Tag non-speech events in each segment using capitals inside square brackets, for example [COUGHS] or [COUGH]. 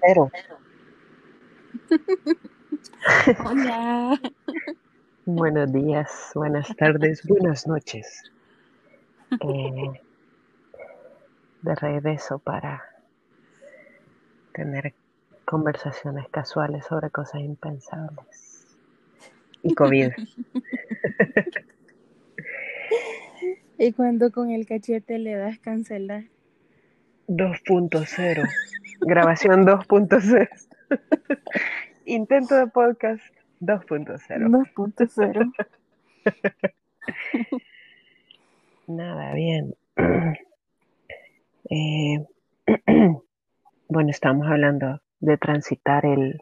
Cero. [LAUGHS] Hola. Buenos días, buenas tardes, buenas noches. Eh, de regreso para tener conversaciones casuales sobre cosas impensables. Y COVID. [LAUGHS] Y cuando con el cachete le das cancelar. 2.0. Grabación 2.0. [LAUGHS] Intento de podcast 2.0. 2.0. Nada, bien. [CLEARS THROAT] Eh, [CLEARS THROAT] bueno, estamos hablando de transitar el,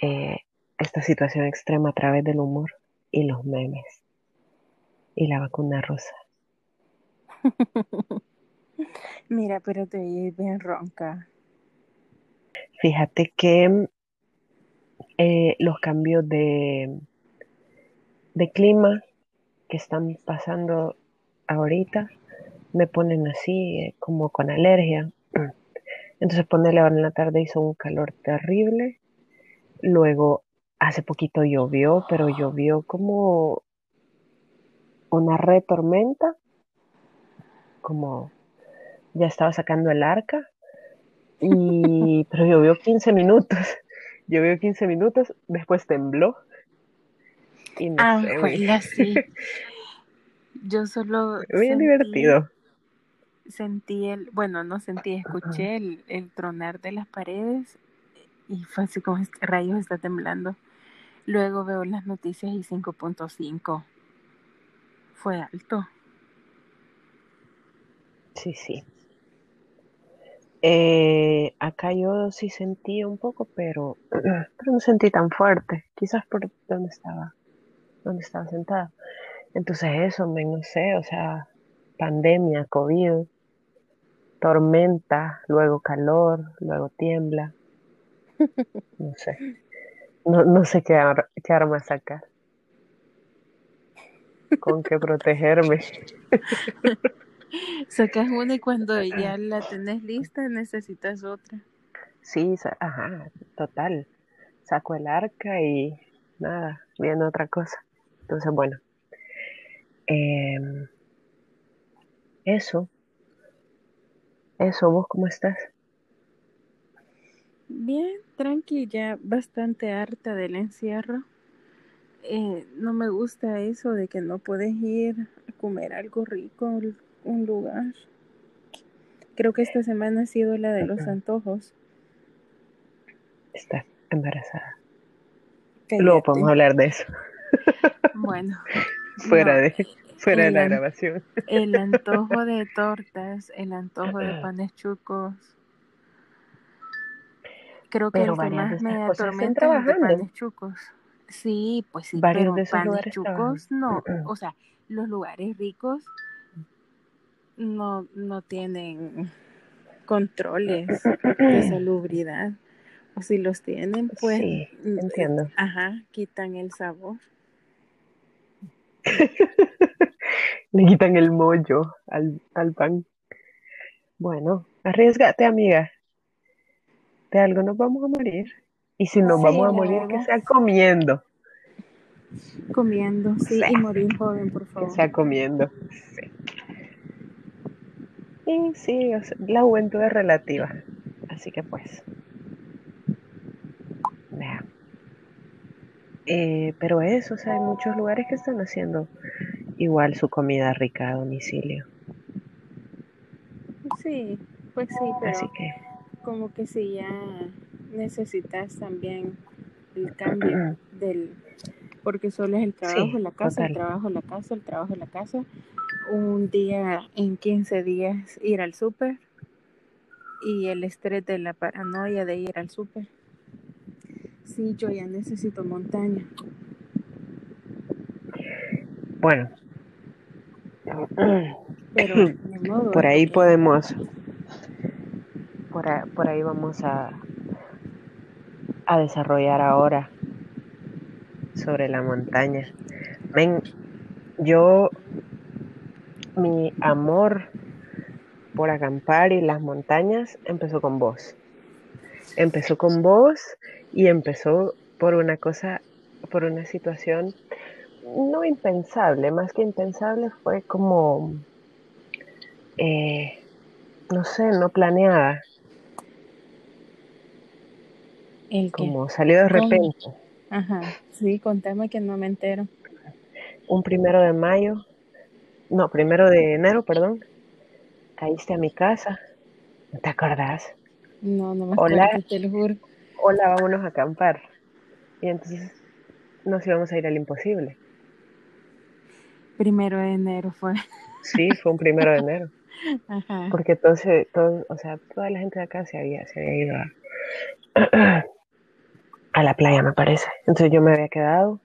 eh, esta situación extrema a través del humor y los memes y la vacuna rosa. [LAUGHS] Mira, pero te oyes bien ronca. Fíjate que eh, los cambios de, de clima que están pasando ahorita me ponen así eh, como con alergia. Entonces ponerle ahora en la tarde hizo un calor terrible. Luego hace poquito llovió, pero llovió como una retormenta, como ya estaba sacando el arca, y, pero llovió 15 minutos, [LAUGHS] llovió 15 minutos, después tembló. Y no ah, sé, sí. [LAUGHS] Yo solo... Bien divertido. Sentí el, bueno, no sentí, escuché el, el tronar de las paredes y fue así como este rayos está temblando. Luego veo las noticias y 5.5 fue alto. Sí, sí. Eh, acá yo sí sentí un poco, pero, [CLEARS THROAT] pero no sentí tan fuerte. Quizás por donde estaba, donde estaba sentada. Entonces eso, me, no sé, o sea, pandemia, COVID, tormenta, luego calor, luego tiembla. [LAUGHS] No sé. No, no sé qué, ar qué arma sacar con qué protegerme. [LAUGHS] Sacas una y cuando ya la tenés lista necesitas otra. Sí, ajá, total. Saco el arca y nada, viene otra cosa. Entonces, bueno. Em, eso. Eso, ¿vos cómo estás? Bien, tranqui, ya bastante harta del encierro. Eh, no me gusta eso de que no puedes ir a comer algo rico un lugar. Creo que esta semana ha sido la de los antojos. Está embarazada. Luego podemos hablar de eso. Bueno. [LAUGHS] fuera de, fuera de la grabación. El [LAUGHS] antojo de tortas, el antojo de panes chucos. Creo que Pero el que más me atormenta es de panes chucos. Sí, pues sí, pero panes chucos no, o sea, los lugares ricos no, no tienen controles de [COUGHS] salubridad. O si los tienen, pues. Sí, entiendo. Ajá, quitan el sabor. [LAUGHS] Le quitan el mollo al, al pan. Bueno, arriesgate, amiga. De algo nos vamos a morir. Y si nos vamos a morir, que sea comiendo. Comiendo, sí, y morir joven, por favor. Que sea comiendo, sí. Y sí, la juventud es relativa. Así que pues. Vea. Eh, pero eso, o sea, hay muchos lugares que están haciendo igual su comida rica a domicilio. Sí, pues sí, pero Así que... como que si ya necesitas también el cambio [CLEARS THROAT] del porque solo es el trabajo en la casa, el trabajo en la casa, el trabajo en la casa, un día en 15 días ir al súper y el estrés de la paranoia de ir al súper. Sí, yo ya necesito montaña. Bueno. Pero, [CLEARS THROAT] por ahí podemos, por por ahí vamos a, a desarrollar ahora sobre la montaña. Ven, yo, mi amor por acampar y las montañas empezó con vos. Empezó con vos y empezó por una cosa, por una situación no impensable, más que impensable fue como, eh, no sé, no planeada. ¿El como salió de repente. Ajá, sí, contame que no me entero. Un primero de mayo, no, primero de enero, perdón, caíste a mi casa, ¿no te acordás? No, no me acuerdo, te lo juro. Hola, vámonos a acampar. Y entonces nos íbamos a ir al imposible. Primero de enero fue. Sí, fue un primero de enero. [LAUGHS] Ajá. Porque entonces, todo, o sea, toda la gente de acá se había, se había ido a, [CLEARS THROAT] a la playa, me parece. Entonces yo me había quedado,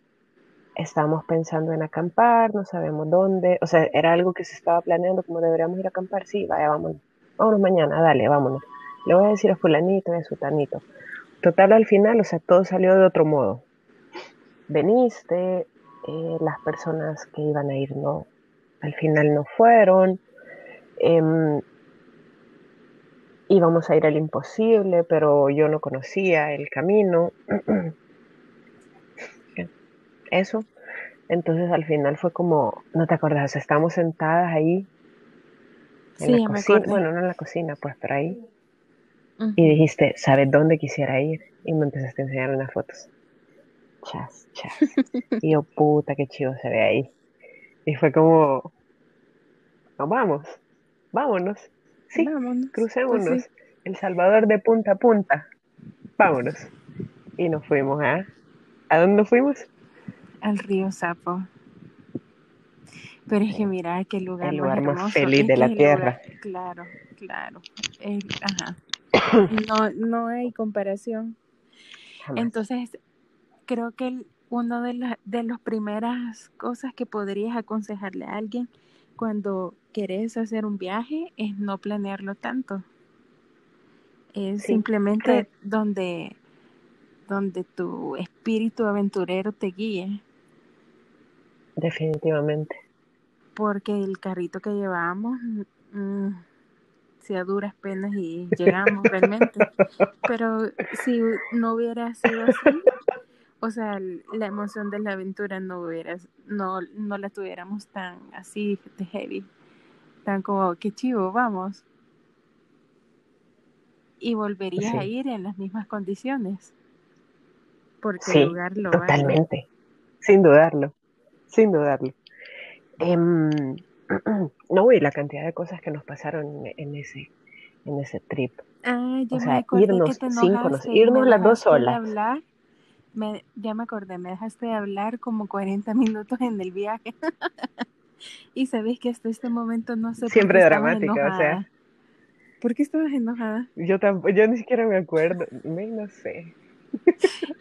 estábamos pensando en acampar, no sabemos dónde, o sea, era algo que se estaba planeando, como deberíamos ir a acampar, sí, vaya, vámonos, vámonos mañana, dale, vámonos. Le voy a decir a fulanito y a sutanito. Total, al final, o sea, todo salió de otro modo. Veniste, eh, las personas que iban a ir no, al final no fueron. Eh, íbamos a ir al imposible, pero yo no conocía el camino. [CLEARS THROAT] Eso. Entonces al final fue como, no te acuerdas, estábamos sentadas ahí en la cocina, bueno, no en la cocina, pues por ahí. Y dijiste, ¿sabes dónde quisiera ir? Y me empezaste a enseñar unas fotos chas, chas. y yo, [LAUGHS] puta, qué chido se ve ahí. Y fue como, no, vamos, vámonos. Sí, vámonos, crucémonos. Pues El Salvador de punta a punta. Vámonos. Y nos fuimos, ¿ah? ¿A dónde nos fuimos? Al río Sapo. Pero es que mira qué lugar, el lugar más, feliz de la tierra. claro, claro. ajá. [COUGHS] No, no hay comparación. Entonces, creo que una de, las de las primeras cosas que podrías aconsejarle a alguien cuando quieres hacer un viaje es no planearlo tanto. Es simplemente donde, donde tu espíritu aventurero te guíe. Definitivamente. Porque el carrito que llevábamos, mm, si a duras penas y llegamos realmente. [LAUGHS] Pero si no hubiera sido así, o sea, la emoción de la aventura no hubiera, no, no la tuviéramos tan así de heavy, tan como, qué chivo, vamos. Y volverías a ir en las mismas condiciones. Porque el lugar lo Totalmente, sin dudarlo, sin dudarlo. Em, [CLEARS THROAT] no, y la cantidad de cosas que nos pasaron en ese, en ese trip. Ah, o sea, irnos sin irnos las dos solas me, ya me acordé, me dejaste de hablar como 40 minutos en el viaje. [LAUGHS] y sabes que hasta este momento no sé Siempre por qué dramática, o sea. ¿Por qué estabas enojada? Yo tampoco, yo ni siquiera me acuerdo, no sé.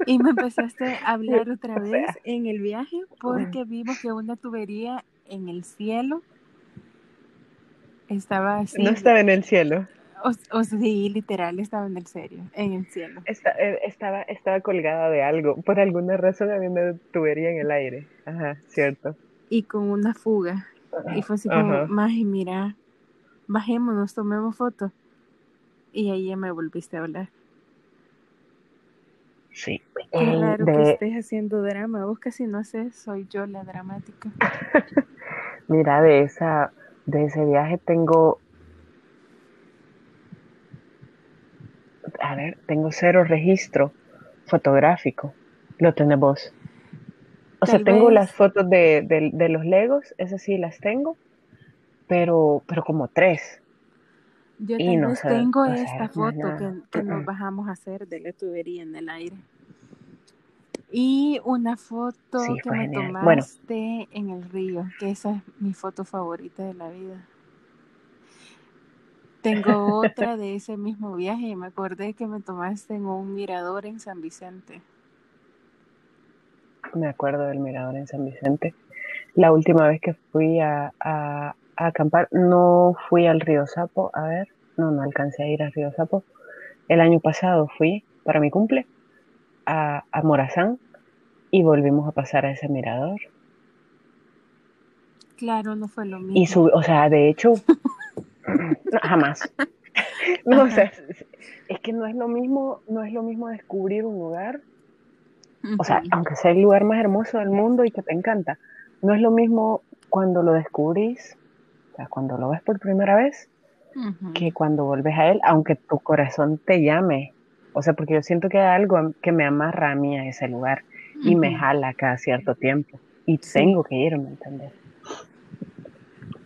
Y me empezaste a [LAUGHS] hablar otra vez en el viaje porque vimos que una tubería en el cielo estaba así. No estaba en el cielo. O, sí, literal, estaba en el serio, en el cielo. Eh, estaba, estaba colgada de algo. Por alguna razón había una tubería en el aire. Ajá, cierto. Y con una fuga. Y fue así como, Maje, mira, bajémonos, tomemos fotos. Y ahí ya me volviste a hablar. Sí. Qué raro que estés haciendo drama. Vos casi no haces, soy yo la dramática. [LAUGHS] mira, de esa, de ese viaje tengo a ver, tengo cero registro fotográfico. Lo tenés vos. O sea, tengo las fotos de, los Legos, esas sí las tengo, pero, pero como tres. Yo no tengo esta foto que, nos [CLEARS THROAT] bajamos a hacer de la tubería en el aire. Y una foto que me tomaste en el río, que esa es mi foto favorita de la vida. Tengo otra [LAUGHS] de ese mismo viaje y me acordé que me tomaste en un mirador en San Vicente. Me acuerdo del mirador en San Vicente. La última vez que fui a, acampar, no fui al río Sapo, a ver, no, no alcancé a ir al río Sapo. El año pasado fui para mi cumple a, a Morazán y volvimos a pasar a ese mirador. Claro, no fue lo mismo. Y su, o sea, de hecho, [LAUGHS] jamás. [LAUGHS] No, o sea, es que no es lo mismo, no es lo mismo descubrir un lugar, o sea, aunque sea el lugar más hermoso del mundo y que te encanta, no es lo mismo cuando lo descubrís, o sea, cuando lo ves por primera vez, que cuando vuelves a él, aunque tu corazón te llame. O sea, porque yo siento que hay algo que me amarra a mí a ese lugar y me jala cada cierto tiempo y tengo que irme, ¿entendés?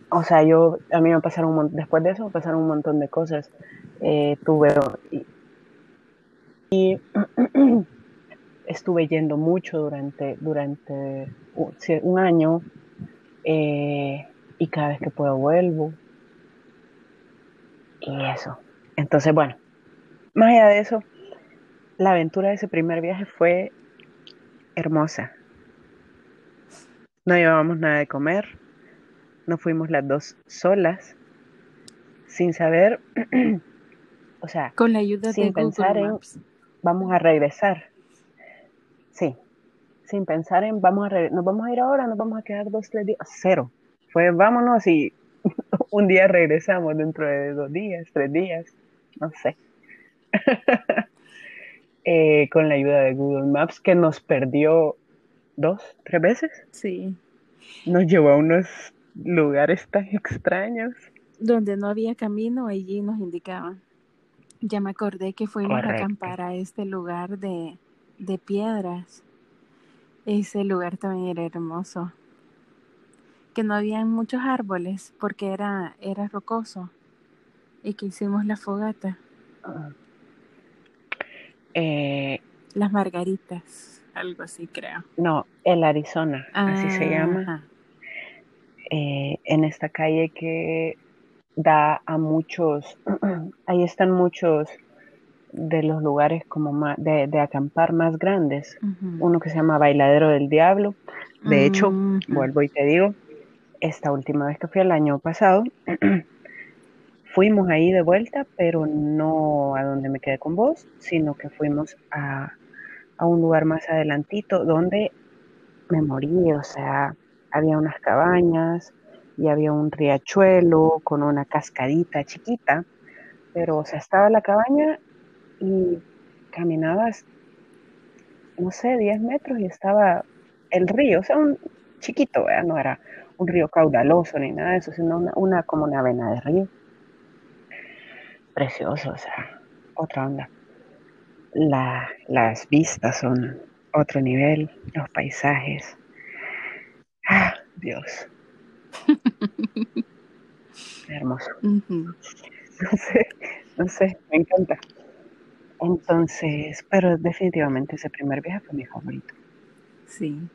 O sea, yo, a mí me pasaron un después de eso me pasaron un montón de cosas. Eh, tuve, y, [CLEARS THROAT] estuve yendo mucho durante, durante un, año eh, y cada vez que puedo vuelvo. Y eso. Entonces, bueno, más allá de eso, la aventura de ese primer viaje fue hermosa. No llevábamos nada de comer, no fuimos las dos solas, sin saber, [CLEARS THROAT] o sea, con la ayuda sin pensar en vamos a regresar. Sí, sin pensar en vamos a nos vamos a ir ahora, nos vamos a quedar dos, tres días, cero. Fue vámonos y [LAUGHS] un día regresamos dentro de dos días, tres días, no sé. [LAUGHS] Eh, con la ayuda de Google Maps que nos perdió dos, tres veces. Sí. Nos llevó a unos lugares tan extraños. Donde no había camino, allí nos indicaban. Ya me acordé que fuimos a acampar a este lugar de, de piedras. Ese lugar también era hermoso. Que no había muchos árboles porque era, era rocoso. Y que hicimos la fogata. Ah. Eh, Las margaritas, algo así creo. No, el Arizona, así se llama. Eh, en esta calle que da a muchos, [CLEARS THROAT] ahí están muchos de los lugares como de, acampar más grandes. Uno que se llama Bailadero del Diablo. De hecho, vuelvo y te digo, esta última vez que fui el año pasado, [CLEARS THROAT] fuimos ahí de vuelta, pero no a donde me quedé con vos, sino que fuimos a, un lugar más adelantito donde me morí, o sea, había unas cabañas y había un riachuelo con una cascadita chiquita, pero o sea, estaba la cabaña y caminabas, no sé, 10 metros y estaba el río, o sea, un chiquito, no era un río caudaloso ni nada de eso, sino una, una como una vena de río precioso, o sea, otra onda. La, las vistas son otro nivel, los paisajes. Ah, Dios. [LAUGHS] Hermoso. No sé, no sé, me encanta. Entonces, pero definitivamente ese primer viaje fue mi favorito. Sí.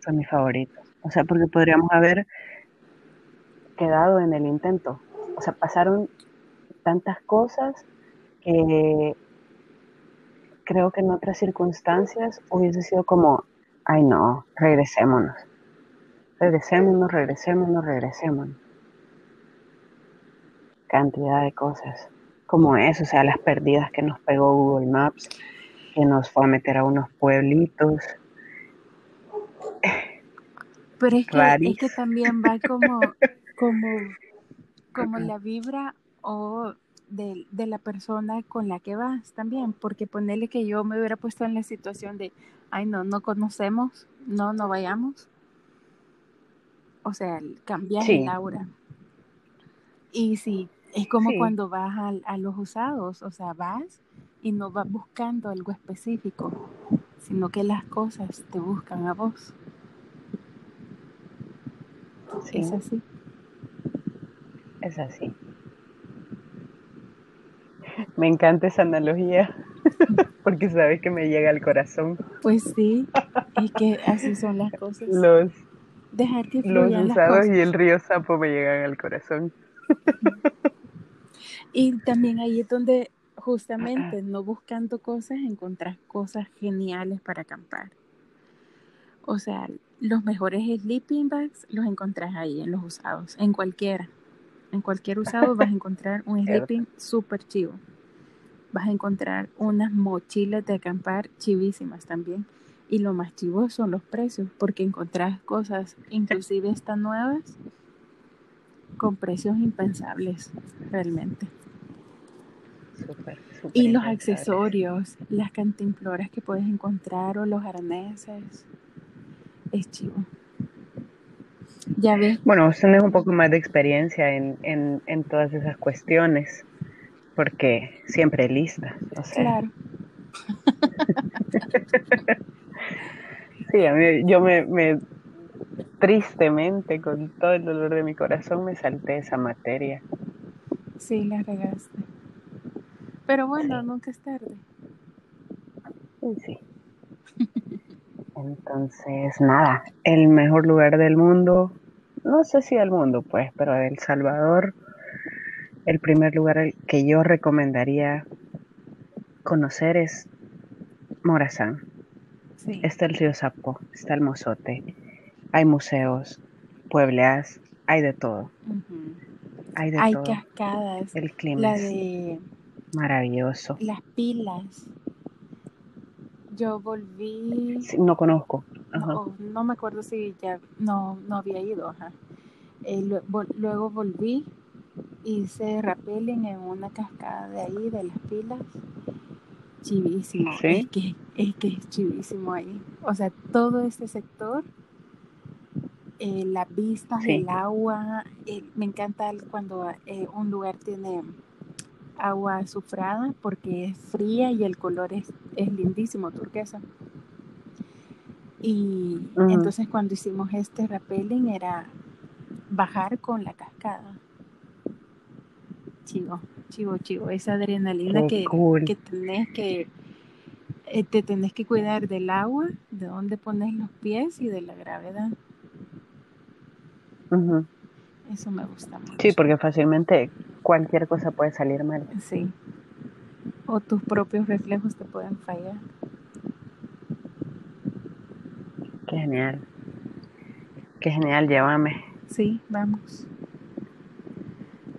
Fue mi favorito. O sea, porque podríamos haber quedado en el intento. O sea, pasaron tantas cosas que creo que en otras circunstancias hubiese sido como, ay no, regresémonos, regresémonos, regresémonos, regresémonos. Cantidad de cosas como eso, o sea, las perdidas que nos pegó Google Maps, que nos fue a meter a unos pueblitos. Pero es que, es que también va como, [LAUGHS] como, como la vibra o de, de, la persona con la que vas también, porque ponerle que yo me hubiera puesto en la situación de, ay no, no conocemos, no, no vayamos. O sea, cambiar el aura. Y sí, es como cuando vas a, a, los usados, o sea, vas y no vas buscando algo específico, sino que las cosas te buscan a vos. Es así. Es así. Me encanta esa analogía [LAUGHS] porque sabes que me llega al corazón. Pues sí, y que así son las cosas. Los, Dejar que los usados y el río Sapo me llegan al corazón. [LAUGHS] Y también ahí es donde justamente no buscando cosas encontrar cosas geniales para acampar. O sea, los mejores sleeping bags los encontrás ahí en los usados, en cualquiera. En cualquier usado vas a encontrar un [LAUGHS] sleeping súper chivo. Vas a encontrar unas mochilas de acampar chivísimas también. Y lo más chivo son los precios, porque encontrás cosas, inclusive están nuevas, con precios impensables, realmente. y los accesorios, las cantimploras que puedes encontrar o los arneses. Es chivo. Ya ves. Bueno, vos tenés un poco más de experiencia en, en, en todas esas cuestiones, porque siempre lista. O sea. Claro. [LAUGHS] sí, a mí, yo me, me tristemente, con todo el dolor de mi corazón, me salté esa materia. Sí, la regaste. Pero bueno, nunca es tarde. Sí, sí. Entonces, nada, el mejor lugar del mundo, no sé si del mundo, pues, pero de El Salvador, el primer lugar que yo recomendaría conocer es Morazán. Sí. Está el río Sapo, está el Mozote, hay museos, puebleas, hay de todo. Hay de hay cascadas. El clima es maravilloso. Las pilas. Yo volví. no conozco. No, me acuerdo si ya no, no había ido. Ajá. Eh, luego volví, hice rappelling en una cascada de ahí, de las pilas. Chivísimo. Es, que, es que es chivísimo ahí. O sea, todo este sector eh, las vistas, el agua. Eh, me encanta cuando eh, un lugar tiene agua azufrada porque es fría y el color es, es lindísimo, turquesa. Y entonces cuando hicimos este rappelling era bajar con la cascada. Chivo, chivo, chivo. Esa adrenalina que, que tenés que te tenés que cuidar del agua, de dónde pones los pies y de la gravedad. Eso me gusta mucho. Sí, porque fácilmente cualquier cosa puede salir mal. Sí. O tus propios reflejos te pueden fallar. Qué genial. Qué genial, llévame. Sí, vamos.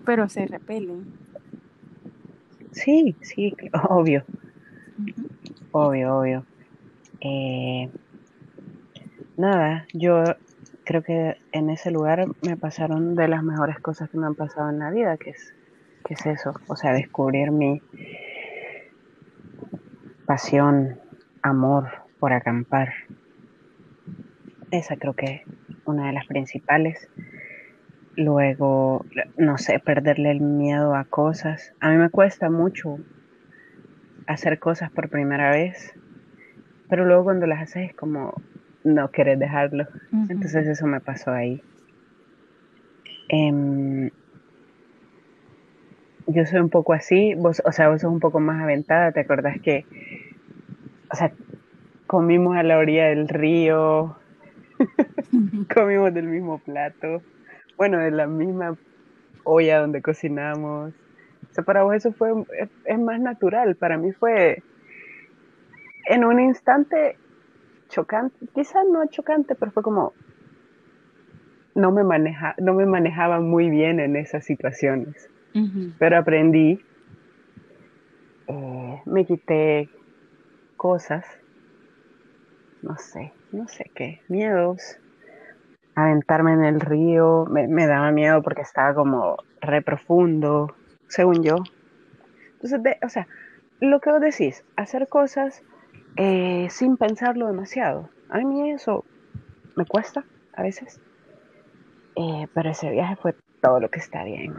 Pero se repelen. Sí, sí, obvio. Obvio, obvio. Eh, nada, yo creo que en ese lugar me pasaron de las mejores cosas que me han pasado en la vida, que es, que es eso, o sea, descubrir mi pasión, amor por acampar. Esa creo que es una de las principales. Luego, no sé, perderle el miedo a cosas. A mí me cuesta mucho hacer cosas por primera vez, pero luego cuando las haces es como, no querés dejarlo. Entonces eso me pasó ahí. Em, yo soy un poco así, vos, o sea, vos sos un poco más aventada, ¿te acordás que, o sea, comimos a la orilla del río, [LAUGHS] comimos del mismo plato, bueno, de la misma olla donde cocinamos. O sea, para vos eso fue, es más natural, para mí fue, en un instante chocante, quizás no chocante, pero fue como no me maneja, no me manejaba muy bien en esas situaciones. Pero aprendí, eh, me quité cosas, no sé, no sé qué, miedos, aventarme en el río, me, daba miedo porque estaba como re profundo, según yo. Entonces, o sea, lo que vos decís, hacer cosas eh, sin pensarlo demasiado. A mí eso me cuesta a veces, eh, pero ese viaje fue todo lo que está bien,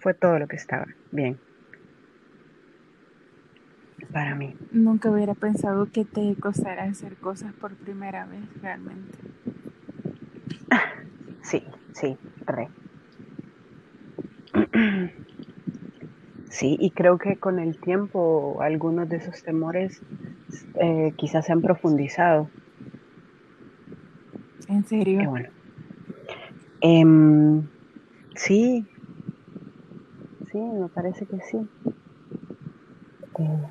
fue todo lo que estaba bien para mí. Nunca hubiera pensado que te costara hacer cosas por primera vez, realmente. [LAUGHS] Sí, sí, re. [CLEARS THROAT] Sí, y creo que con el tiempo algunos de esos temores eh, quizás se han profundizado. ¿En serio? bueno. Em, sí, sí, me parece que sí. Eh,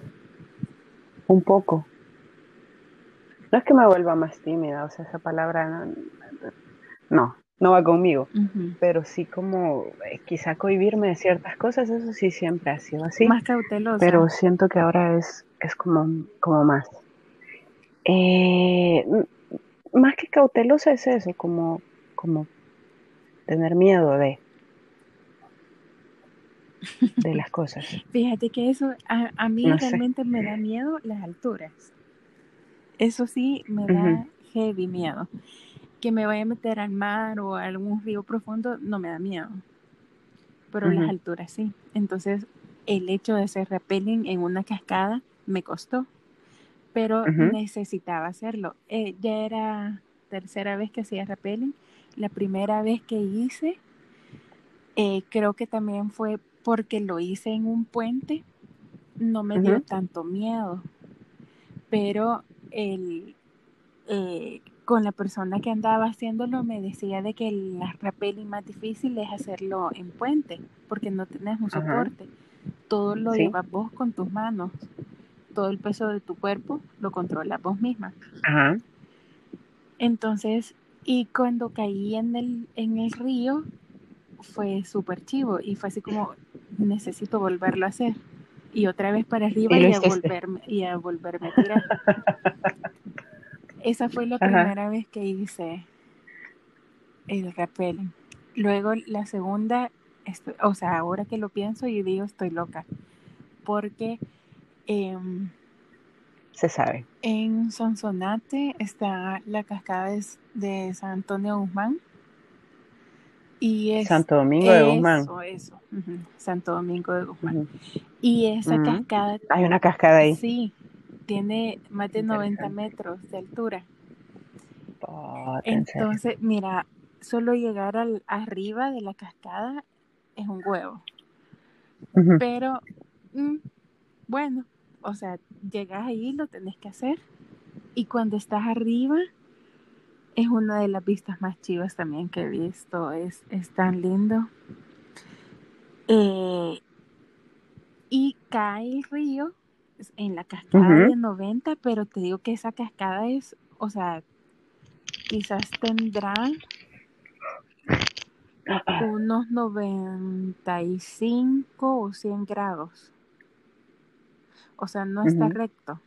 un poco. No es que me vuelva más tímida, o sea, esa palabra no, no va conmigo, pero sí como eh, quizá cohibirme de ciertas cosas, eso sí siempre ha sido así. Más cautelosa. Pero siento que ahora es, es como, como más. Eh, más que cautelosa es eso, como, como tener miedo de. de las cosas. [LAUGHS] Fíjate que eso a, mí realmente me da miedo las alturas. Eso sí, me da heavy miedo. Que me vaya a meter al mar o a algún río profundo no me da miedo. Pero las alturas sí. Entonces, el hecho de hacer rappelling en una cascada me costó. Pero necesitaba hacerlo. Eh, ya era tercera vez que hacía rappelling. La primera vez que hice, eh, creo que también fue porque lo hice en un puente, no me dio tanto miedo. Pero el, eh, con la persona que andaba haciéndolo me decía de que el rappelling más difícil es hacerlo en puente, porque no tenés un soporte. Todo lo llevas vos con tus manos. Todo el peso de tu cuerpo lo controlas vos misma. Entonces, y cuando caí en el, en el río, fue súper chivo y fue así como, necesito volverlo a hacer. Y otra vez para arriba y, a, volverme, y a volverme a tirar. [LAUGHS] Esa fue la primera vez que hice el rappel. Luego la segunda, o sea, ahora que lo pienso y digo estoy loca. Porque... Em, se sabe. En Sonsonate está la cascada de San Antonio Guzmán. Y es, Santo Domingo de Guzmán. Eso, eso. Santo Domingo de Guzmán. Y esa cascada. Hay una cascada ahí. Sí, tiene más de 90 metros de altura. Oh, Entonces, mira, solo llegar al, arriba de la cascada es un huevo. Pero, mm, bueno, o sea, llegas ahí, lo tenés que hacer. Y cuando estás arriba, es una de las vistas más chivas también que he visto. Es, es tan lindo. Eh, y cae el río en la cascada de 90, pero te digo que esa cascada es, o sea, quizás tendrá unos 95 o 100 grados. O sea, no está recto.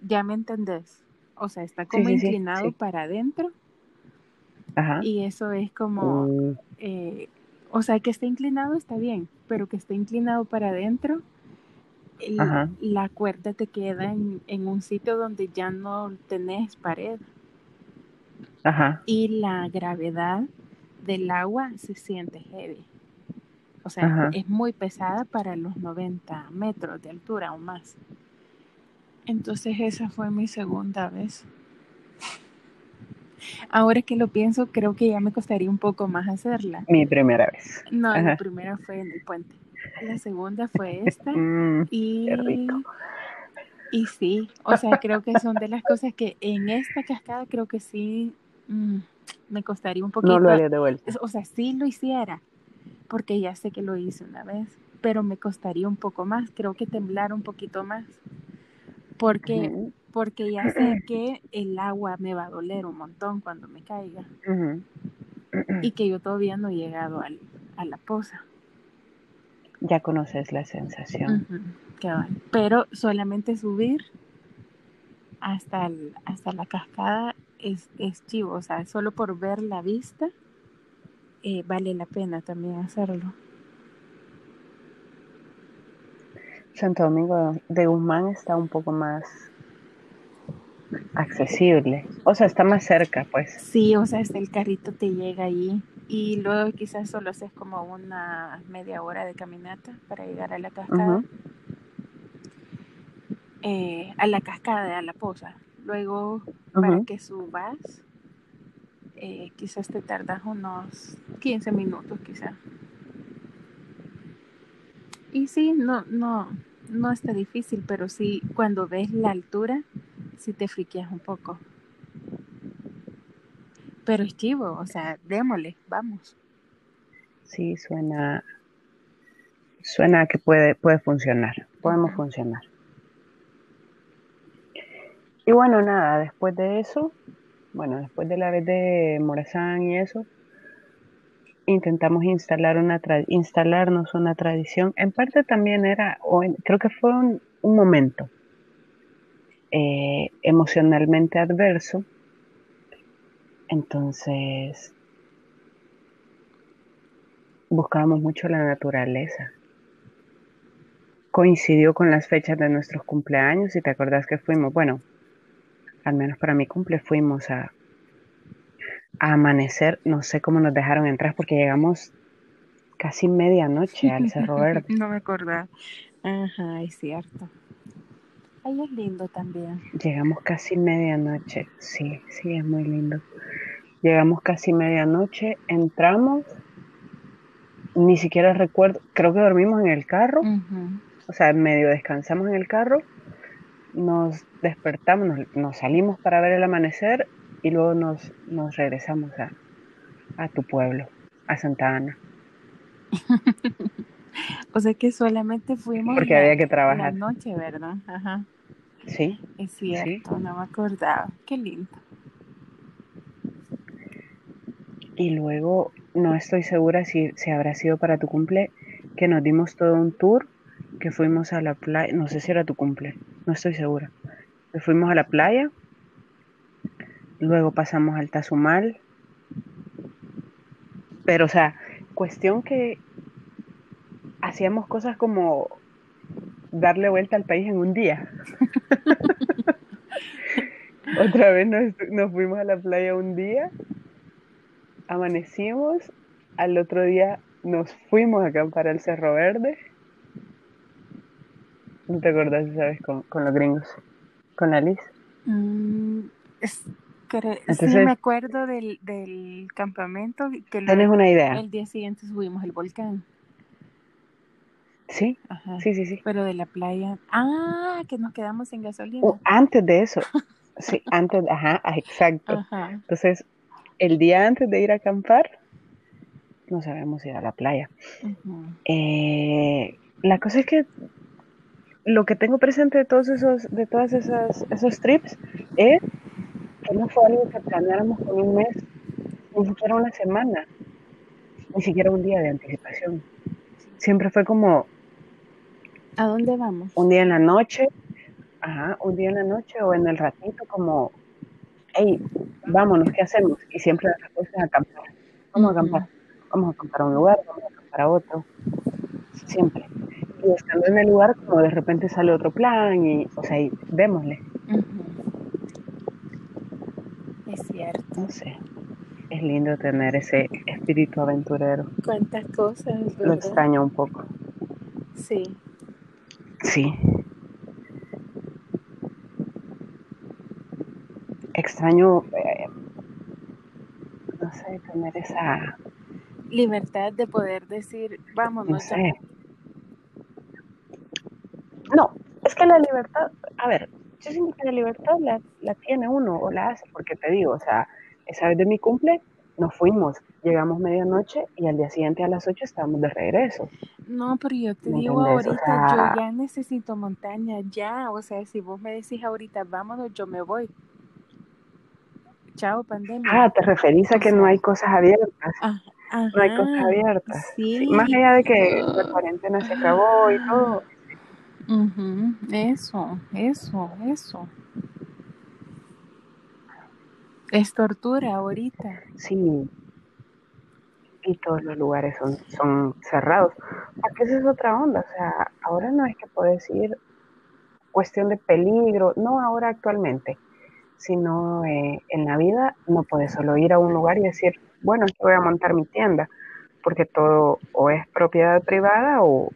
Ya me entendés. O sea, está como inclinado para adentro. Y eso es como, mm. eh, o sea, que esté inclinado está bien, pero que esté inclinado para adentro, la cuerda te queda en, un sitio donde ya no tenés pared. Y la gravedad del agua se siente heavy. O sea, es muy pesada para los 90 metros de altura o más. Entonces esa fue mi segunda vez. Ahora que lo pienso, creo que ya me costaría un poco más hacerla. Mi primera vez. No, la primera fue en el puente. La segunda fue esta. [LAUGHS] Mm, y, y sí, o sea, creo que son de las cosas que en esta cascada creo que sí mm, me costaría un poquito. No lo haría de vuelta. O sea, sí lo hiciera, porque ya sé que lo hice una vez, pero me costaría un poco más, creo que temblar un poquito más, porque, porque ya sé que el agua me va a doler un montón cuando me caiga y que yo todavía no he llegado al, a la poza. Ya conoces la sensación. Pero solamente subir hasta, hasta la cascada es, es chivo, o sea, solo por ver la vista eh, vale la pena también hacerlo. Santo Domingo de Guzmán está un poco más accesible, o sea, está más cerca, pues. Sí, o sea, el carrito te llega ahí y luego quizás solo haces como una media hora de caminata para llegar a la cascada. Eh, a la cascada, a la poza. Luego, para que subas, eh, quizás te tardas unos 15 minutos, quizás. Y sí, no, no, no está difícil, pero sí, cuando ves la altura, sí te friqueas un poco. Pero es chivo, o sea, démosle, vamos. Sí, suena, suena que puede, puede funcionar, podemos funcionar. Y bueno, nada, después de eso, bueno, después de la vez de Morazán y eso, intentamos instalar una instalarnos una tradición. En parte también era, creo que fue un, momento eh, emocionalmente adverso. Entonces, buscábamos mucho la naturaleza. Coincidió con las fechas de nuestros cumpleaños y te acordás que fuimos, bueno, al menos para mi cumple fuimos a, a amanecer, no sé cómo nos dejaron entrar porque llegamos casi medianoche al [LAUGHS] Cerro Verde. no me acordaba. Ajá, es cierto. Ahí es lindo también. Llegamos casi medianoche, sí, sí, es muy lindo. Llegamos casi medianoche, entramos, ni siquiera recuerdo, creo que dormimos en el carro, o sea, medio descansamos en el carro, nos despertamos, nos, salimos para ver el amanecer y luego nos, nos regresamos a, a tu pueblo, a Santa Ana. [LAUGHS] o sea que solamente fuimos porque había que trabajar la noche, ¿verdad? Ajá. Sí. Es cierto, no me acordaba. Qué lindo. Y luego, no estoy segura si, si habrá sido para tu cumple, que nos dimos todo un tour, que fuimos a la playa, no sé si era tu cumple, no estoy segura. Que fuimos a la playa, luego pasamos al Tazumal, pero o sea, cuestión que hacíamos cosas como darle vuelta al país en un día. [LAUGHS] Otra vez nos, fuimos a la playa un día, amanecimos, al otro día nos fuimos a acampar al Cerro Verde. ¿No te acordás, sabes, con, con los gringos? ¿Con Liz? Mm, sí, me acuerdo del, del campamento. Que ¿Tienes una idea? El día siguiente subimos el volcán. Sí, sí, sí, sí. Pero de la playa. Ah, que nos quedamos sin gasolina. Uh, antes de eso. sí, antes, ajá, exacto. Entonces, el día antes de ir a acampar, no sabemos ir a la playa. Eh, la cosa es que lo que tengo presente de todos esos, de todas esas, esos trips es que no fue algo que planeáramos con un mes, ni siquiera una semana, ni siquiera un día de anticipación. Siempre fue como, ¿A dónde vamos? Un día en la noche, ajá, un día en la noche o en el ratito como, hey, vámonos, ¿qué hacemos? Y siempre la respuesta es acampar. Vamos a acampar, vamos a acampar a un lugar, vamos a acampar a otro, siempre. Y estando en el lugar, como de repente sale otro plan y, o sea, y démosle. Es cierto. No sé. Es lindo tener ese espíritu aventurero. Cuántas cosas. Lo extraño un poco. Sí. Sí. Extraño, eh, no sé, tener esa libertad de poder decir, vamos, no sé. No, es que la libertad, a ver, yo siento que la libertad la, la tiene uno o la hace, porque te digo, o sea, esa vez de mi cumple nos fuimos, llegamos medianoche y al día siguiente a las 8 estábamos de regreso. No, pero yo te digo ahorita, yo ya necesito montaña, ya, o sea, si vos me decís ahorita, vámonos, yo me voy. Chao, pandemia. Ah, te referís a que no hay cosas abiertas. Ah, no hay cosas abiertas. Sí. Más allá de que la cuarentena se acabó y todo. Eso, eso, eso. Es tortura ahorita. Sí. Y todos los lugares son, son cerrados. Porque esa es otra onda. O sea, ahora no es que puedes ir cuestión de peligro, no ahora actualmente, sino eh, en la vida no puedes solo ir a un lugar y decir, bueno, aquí voy a montar mi tienda, porque todo o es propiedad privada o,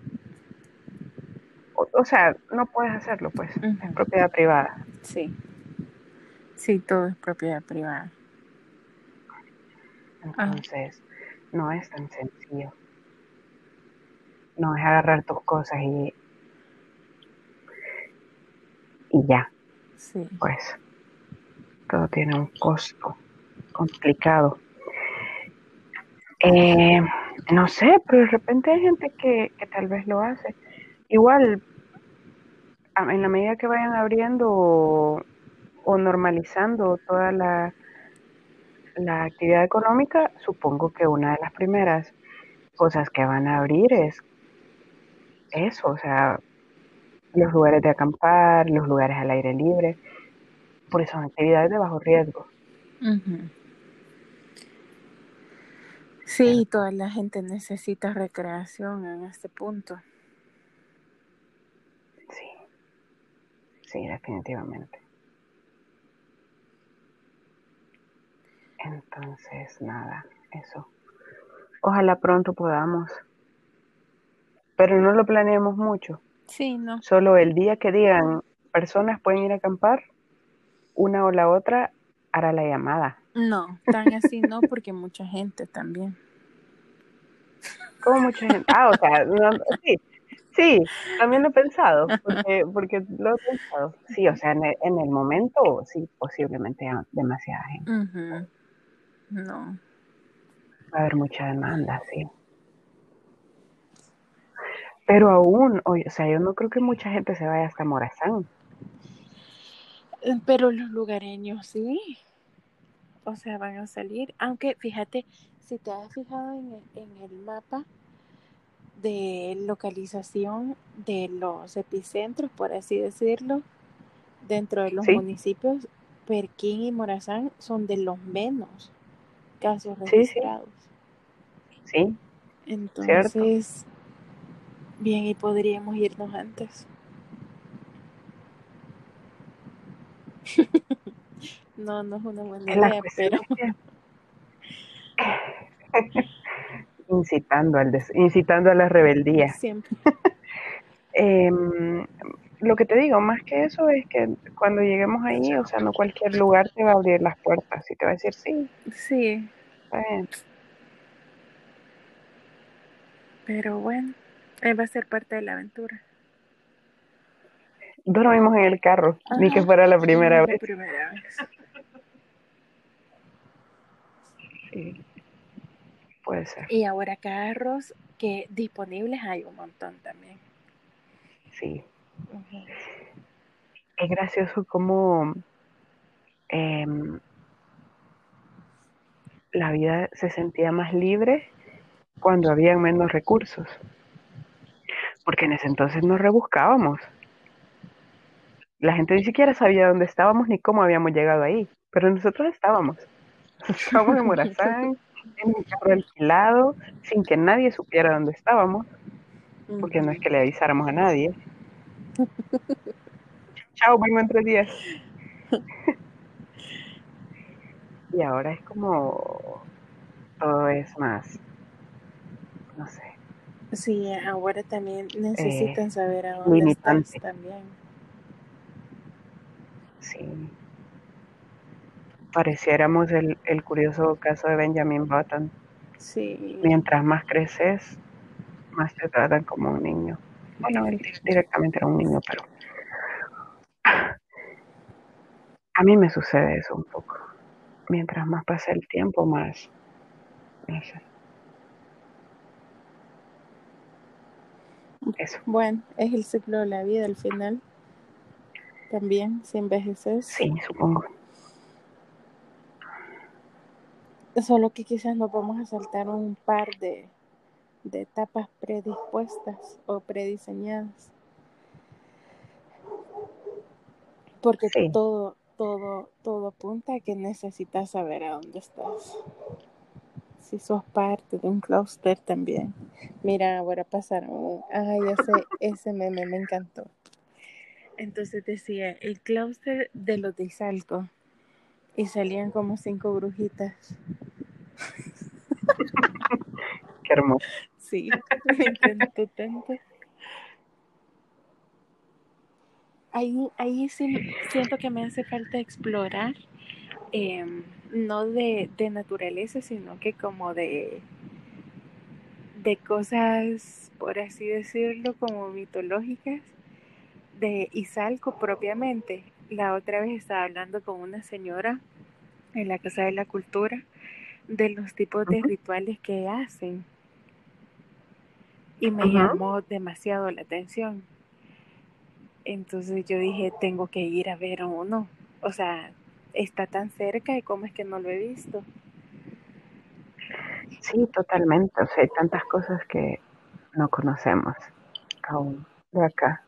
o, sea, no puedes hacerlo, pues, es propiedad privada. Sí. Sí, todo es propiedad privada. Entonces, no es tan sencillo. No es agarrar tus cosas y, y ya. Sí. Pues todo tiene un costo complicado. Eh, no sé, pero de repente hay gente que, que tal vez lo hace. Igual, en la medida que vayan abriendo o normalizando toda la, la actividad económica, supongo que una de las primeras cosas que van a abrir es eso, o sea, los lugares de acampar, los lugares al aire libre, por eso son actividades de bajo riesgo. Sí, toda la gente necesita recreación en este punto. Sí, sí, definitivamente. Entonces, nada, eso. Ojalá pronto podamos. Pero no lo planeemos mucho. Sí, no. Solo el día que digan personas pueden ir a acampar, una o la otra hará la llamada. No, tan así no, porque mucha gente también. ¿Cómo mucha gente? Ah, o sea, sí, sí, también lo he pensado, porque, porque lo he pensado. Sí, o sea, en el, momento, sí, posiblemente demasiada gente. No. Va a haber mucha demanda, sí. Pero aún, o sea, yo no creo que mucha gente se vaya hasta Morazán. Eh, pero los lugareños sí. O sea, van a salir. Aunque fíjate, si te has fijado en el, en el mapa de localización de los epicentros, por así decirlo, dentro de los municipios, Perquín y Morazán son de los menos casos registrados. Sí. Entonces, bien, y podríamos irnos antes. No, no es una buena idea, pero... [LAUGHS] incitando, al incitando a la rebeldía. Siempre. [LAUGHS] Em, lo que te digo, más que eso, es que cuando lleguemos ahí, o sea, no cualquier lugar te va a abrir las puertas y te va a decir sí. Sí. Pero bueno, él va a ser parte de la aventura. Dormimos en el carro, ni que fuera la primera vez. primera vez. Sí. Puede ser. Y ahora carros que disponibles hay un montón también. Sí. Es gracioso como em, la vida se sentía más libre cuando había menos recursos. Porque en ese entonces nos rebuscábamos. La gente ni siquiera sabía dónde estábamos ni cómo habíamos llegado ahí, pero nosotros estábamos. [LAUGHS] Estábamos en [LAUGHS] Morazán, en un carro alquilado, sin que nadie supiera dónde estábamos, porque no es que le avisáramos a nadie. [LAUGHS] Chao, vengo en tres días. y ahora es como todo es más, no sé. Sí, ahora también necesitan eh, saber a dónde estás también. Sí. Pareciéramos el, el curioso caso de Benjamin Button. Sí. Mientras más creces, más te tratan como un niño. Bueno, él directamente era un niño, pero a mí me sucede eso un poco mientras más pasa el tiempo, más, Eso. Bueno, es el ciclo de la vida al final. También, si envejeces. Sí, supongo. Solo que quizás nos vamos a saltar un par de, de etapas predispuestas o prediseñadas. Porque todo, todo, todo apunta a que necesitas saber a dónde estás. Si sos parte de un clúster también. Mira, ahora pasaron. Ay, ese, ese meme me encantó. Entonces decía, el clúster de los de Izalco. Y salían como cinco brujitas. Qué hermoso. Sí, [LAUGHS] me encantó tanto. ahí, ahí sí siento que me hace falta explorar, em, no de, naturaleza, sino que como de, de cosas, por así decirlo, como mitológicas, de Izalco propiamente. La otra vez estaba hablando con una señora en la Casa de la Cultura de los tipos de rituales que hacen. Y me llamó demasiado la atención. Entonces yo dije, tengo que ir a ver uno. O sea, está tan cerca y cómo es que no lo he visto. Sí, totalmente. O sea, hay tantas cosas que no conocemos aún de acá.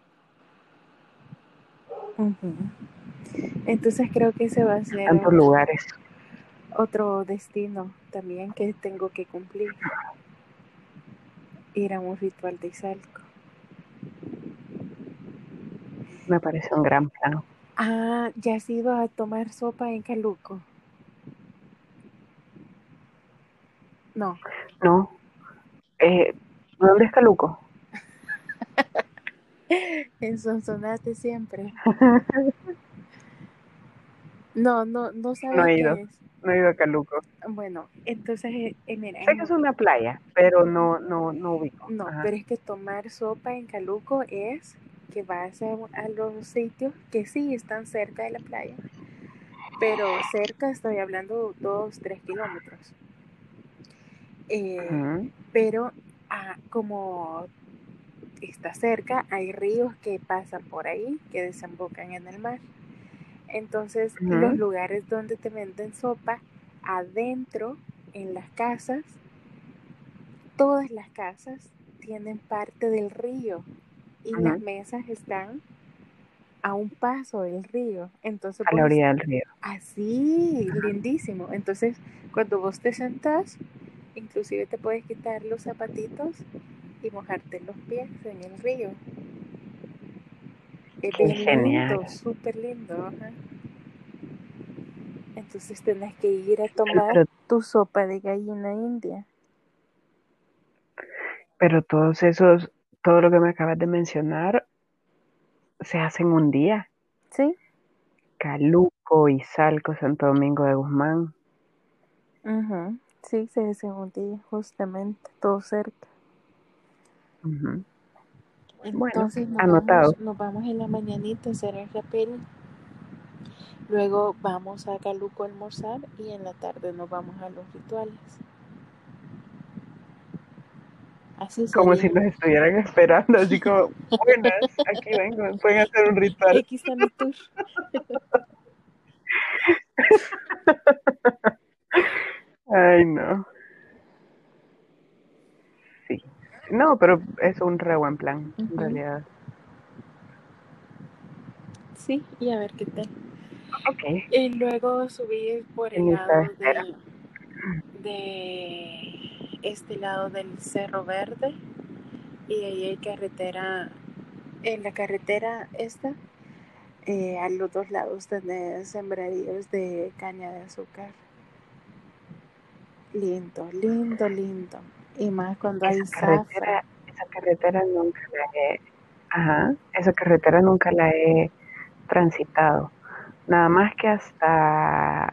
Entonces creo que ese va a ser tantos lugares. otro destino también que tengo que cumplir. Ir a un ritual de Izalco. Me parece un gran plan. Ah, ¿ya has ido a tomar sopa en Caluco? No. No. Eh, ¿Dónde es Caluco? [LAUGHS] [LAUGHS] en Sonsonate siempre. no, no, no sabes no he ido, No he ido a Caluco. Bueno, entonces, eh, eh, mira. Sé que es una playa, pero no, no, no ubico. No, pero es que tomar sopa en Caluco es que vas a, a los sitios que sí están cerca de la playa, pero cerca estoy hablando dos, tres kilómetros. Eh, pero ah, como está cerca, hay ríos que pasan por ahí, que desembocan en el mar. Entonces, los lugares donde te venden sopa, adentro, en las casas, todas las casas tienen parte del río y las mesas están a un paso del río. Entonces, a la orilla del río. Así, lindísimo. Entonces, cuando vos te sentás, inclusive te puedes quitar los zapatitos y mojarte los pies en el río. Es genial. súper lindo. Entonces tenés que ir a tomar tu sopa de gallina india. Pero todos esos todo lo que me acabas de mencionar se hace en un día. Sí. Caluco, Izalco, Santo Domingo de Guzmán. Sí, se hace en un día, justamente, todo cerca. Entonces nos anotado. Vamos, nos vamos en la mañanita a hacer el rapel. Luego vamos a Caluco a almorzar y en la tarde nos vamos a los rituales. como si nos estuvieran esperando, así como, [LAUGHS] buenas, aquí vengo, pueden hacer un ritual. Aquí está mi tour. [LAUGHS] Ay, no. Sí. No, pero es un re buen plan, en realidad. Sí, y a ver qué tal. Ok. Y luego subir por el lado de, de este lado del Cerro Verde y ahí hay carretera, en la carretera esta, eh, a los dos lados tenés sembradíos de caña de azúcar. Lindo, lindo, lindo. Y más cuando hay carretera, Esa carretera nunca la he, ajá, esa carretera nunca la he transitado. Nada más que hasta,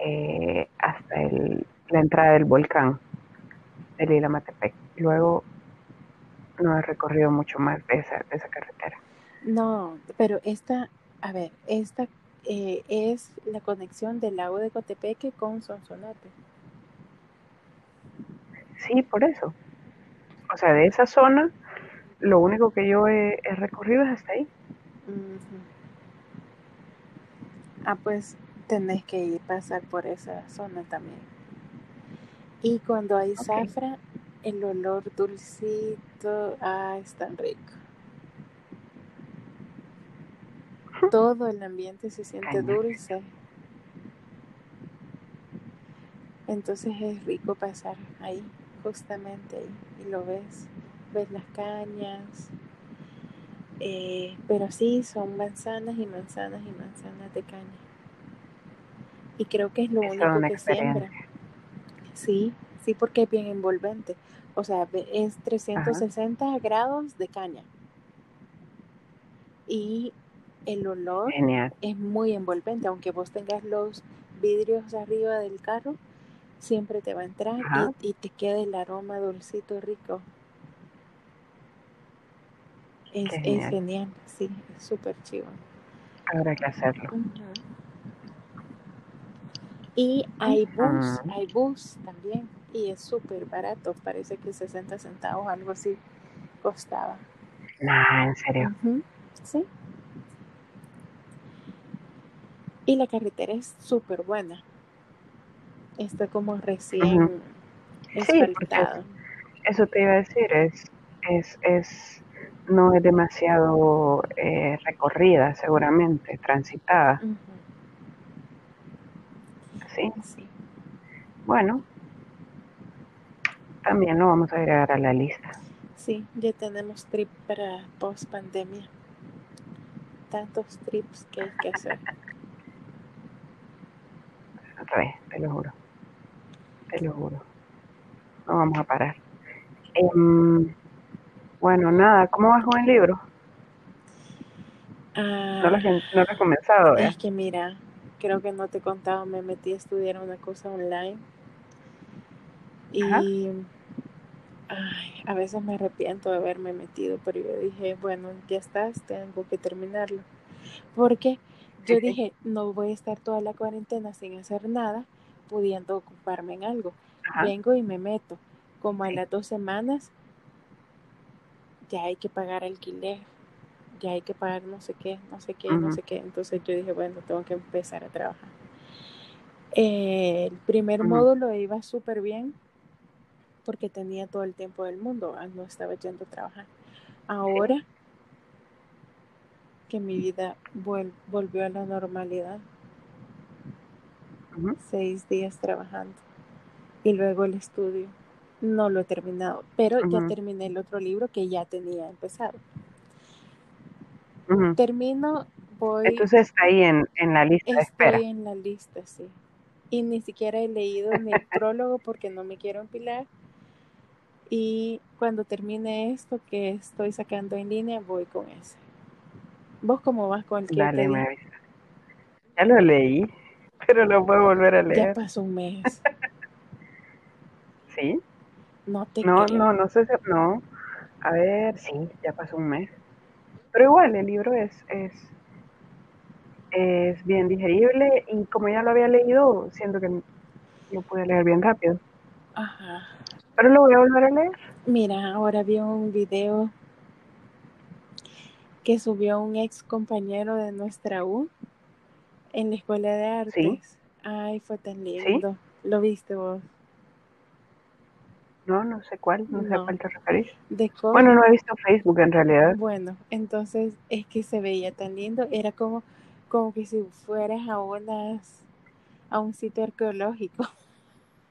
eh, hasta el, la entrada del volcán de Lila Matepec. Luego no he recorrido mucho más de esa, esa carretera. No, pero esta, a ver, esta eh, es la conexión del lago de Cotepeque con Sonsonate. Sí, por eso. O sea, de esa zona, lo único que yo he, recorrido es hasta ahí. Ah, pues tenés que ir pasar por esa zona también. Y cuando hay zafra, el olor dulcito, ah, es tan rico. Todo el ambiente se siente dulce. Entonces es rico pasar ahí, justamente ahí, y lo ves, ves las cañas. Eh, pero sí, son manzanas y manzanas y manzanas de caña. Y creo que es lo único que siembra. Sí, sí, porque es bien envolvente. O sea, es 360 grados de caña. Y el olor es muy envolvente, aunque vos tengas los vidrios arriba del carro, siempre te va a entrar y, te queda el aroma dulcito rico. Es genial, sí, es súper chivo. Habrá que hacerlo. Y hay bus, hay bus también. Y es súper barato, parece que 60 centavos, algo así, costaba. Nah, en serio. Sí. Y la carretera es súper buena. Está como recién sí, eso te iba a decir, es, es, es no es demasiado eh, recorrida, seguramente, transitada. Sí. bueno, también lo vamos a agregar a la lista. Sí, ya tenemos trip para post pandemia. Tantos trips que hay que hacer. [LAUGHS] te lo juro. Te lo juro. No vamos a parar. Em, bueno, nada, ¿cómo vas con el libro? no, lo, has comenzado, Es que mira, creo que no te he contado, me metí a estudiar una cosa online. Y a veces me arrepiento de haberme metido, pero yo dije, bueno, ya estás, tengo que terminarlo. Porque yo dije, no voy a estar toda la cuarentena sin hacer nada, pudiendo ocuparme en algo. Vengo y me meto. Como a las dos semanas, ya hay que pagar alquiler, ya hay que pagar no sé qué, no sé qué, no sé qué. Entonces yo dije, bueno, tengo que empezar a trabajar. el primer módulo iba súper bien porque tenía todo el tiempo del mundo, ah, no estaba yendo a trabajar. Ahora que mi vida volvió a la normalidad, seis días trabajando y luego el estudio. No lo he terminado, pero ya terminé el otro libro que ya tenía empezado. Termino, voy. Entonces está ahí en, la lista de espera. En la lista, sí. Y ni siquiera he leído mi [LAUGHS] prólogo porque no me quiero empilar. Y cuando termine esto que estoy sacando en línea, voy con ese. ¿Vos cómo vas con el que Dale, Ya lo leí, pero lo puedo volver a leer. Ya pasó un mes. ¿Sí? No te No, no, no sé si... No. A ver, sí, ya pasó un mes. Pero igual, el libro es, es, es bien digerible y como ya lo había leído, siento que lo pude leer bien rápido. Ajá. Pero lo voy a volver a leer. Mira, ahora vi un video que subió un ex compañero de nuestra U en la escuela de artes. Ay, fue tan lindo. ¿Lo viste vos? No, no sé cuál, no, sé a cuál te referís. bueno, no he visto Facebook en realidad. Bueno, entonces es que se veía tan lindo, era como, como que si fueras a unas, a un sitio arqueológico.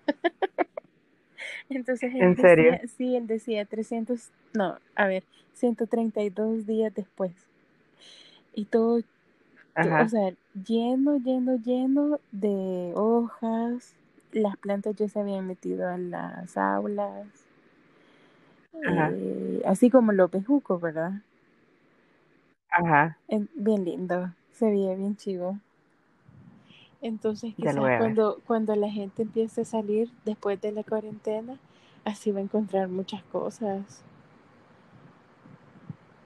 [LAUGHS] entonces ¿En serio? sí, él decía 300, no, a ver, 132 días después. Y todo, o sea, lleno, lleno, lleno de hojas, las plantas ya se habían metido en las aulas, eh, así como los bejucos, ¿verdad? Ajá. bien lindo, se veía bien chivo. Entonces, quizás cuando, cuando la gente empiece a salir después de la cuarentena, así va a encontrar muchas cosas.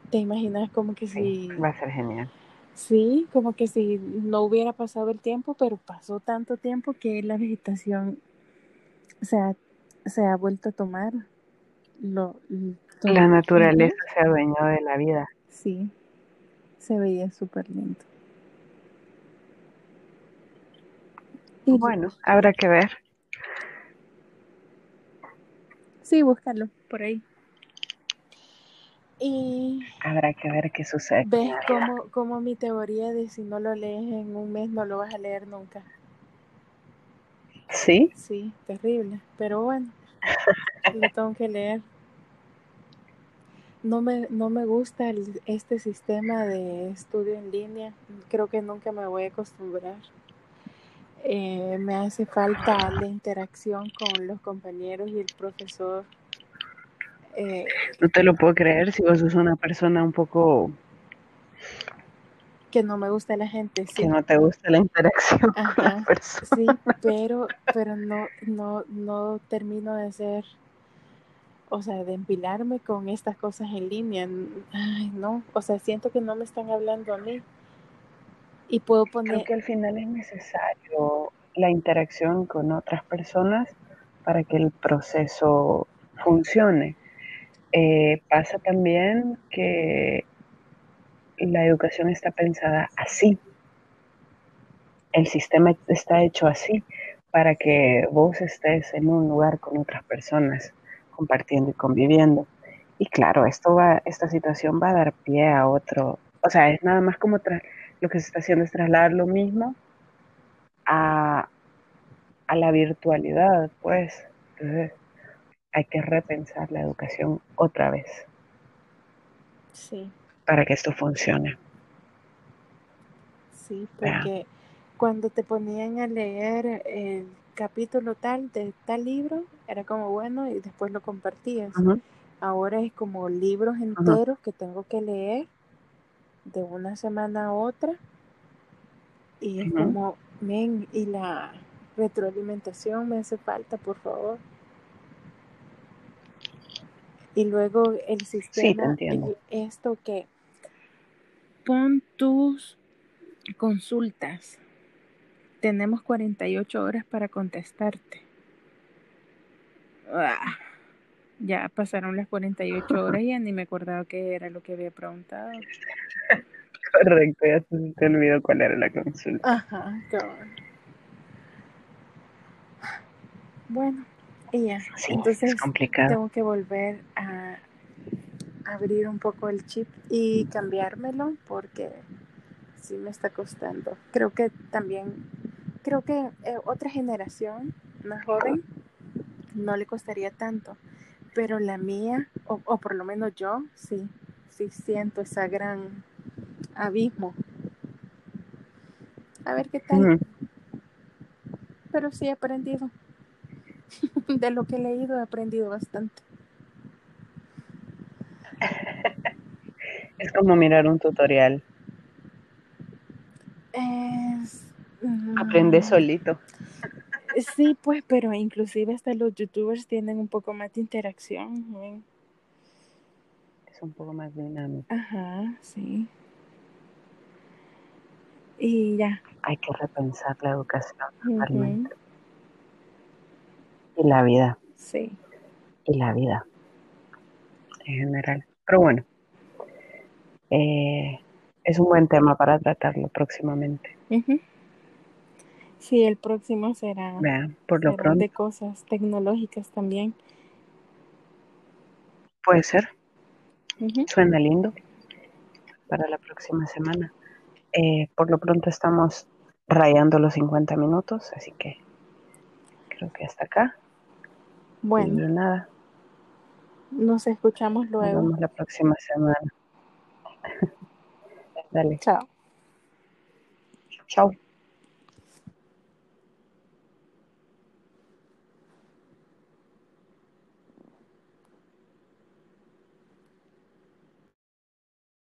¿Te imaginas como que si... va a ser genial. Sí, como que si no hubiera pasado el tiempo, pero pasó tanto tiempo que la vegetación se ha, se ha vuelto a tomar. Lo, la naturaleza se ha dueño de la vida. Sí, se veía súper lindo. Y bueno, habrá que ver. Sí, búscalo por ahí. Y habrá que ver qué sucede. ¿Ves cómo, cómo mi teoría de si no lo lees en un mes no lo vas a leer nunca? ¿Sí? Sí, terrible. Pero bueno, [LAUGHS] lo tengo que leer. No me, no me gusta este sistema de estudio en línea. Creo que nunca me voy a acostumbrar. Eh, me hace falta la interacción con los compañeros y el profesor eh, no te lo puedo creer si vos sos una persona un poco... Que no me gusta la gente, sí. Que no te gusta la interacción con la persona. Sí, pero, pero no, no, no termino de ser, o sea, de empilarme con estas cosas en línea. Ay, no, o sea, siento que no me están hablando a mí. Y puedo poner... Creo que al final es necesario la interacción con otras personas para que el proceso funcione. Eh, pasa también que la educación está pensada así. El sistema está hecho así para que vos estés en un lugar con otras personas, compartiendo y conviviendo. Y claro, esto va, esta situación va a dar pie a otro, o sea, es nada más como lo que se está haciendo es trasladar lo mismo a, a la virtualidad, pues. Hay que repensar la educación otra vez. Sí. Para que esto funcione. Sí, porque cuando te ponían a leer el capítulo tal de tal libro, era como bueno y después lo compartías. Ahora es como libros enteros que tengo que leer de una semana a otra. Y es como, men, y la retroalimentación me hace falta, por favor. Y luego el sistema, esto que pon tus consultas. Tenemos 48 horas para contestarte. Ah, ya pasaron las 48 [LAUGHS] horas y ya ni me acordaba qué era lo que había preguntado. Correcto, ya se te olvidó cuál era la consulta. Ajá, Bueno, y ya. Entonces tengo que volver a abrir un poco el chip y cambiármelo porque sí me está costando. Creo que también, creo que eh, otra generación más joven no le costaría tanto, pero la mía, o, o por lo menos yo, sí, sí siento esa gran abismo. A ver qué tal. Pero sí he aprendido. [LAUGHS] De lo que he leído he aprendido bastante. Es como mirar un tutorial. Es, Aprende mm, solito. Sí, pues, pero inclusive hasta los youtubers tienen un poco más de interacción. Es un poco más dinámico. Ajá, sí. Y ya. Hay que repensar la educación Y la vida. Sí. Y la vida. En general. Pero bueno. Eh, es un buen tema para tratarlo próximamente. Sí, el próximo será, por lo pronto. de cosas tecnológicas también. Puede ser. Suena lindo para la próxima semana. Eh, por lo pronto estamos rayando los 50 minutos, así que creo que hasta acá. Bueno. nada. Nos escuchamos luego. Nos vemos la próxima semana. [LAUGHS] Dale. Chao. Chao.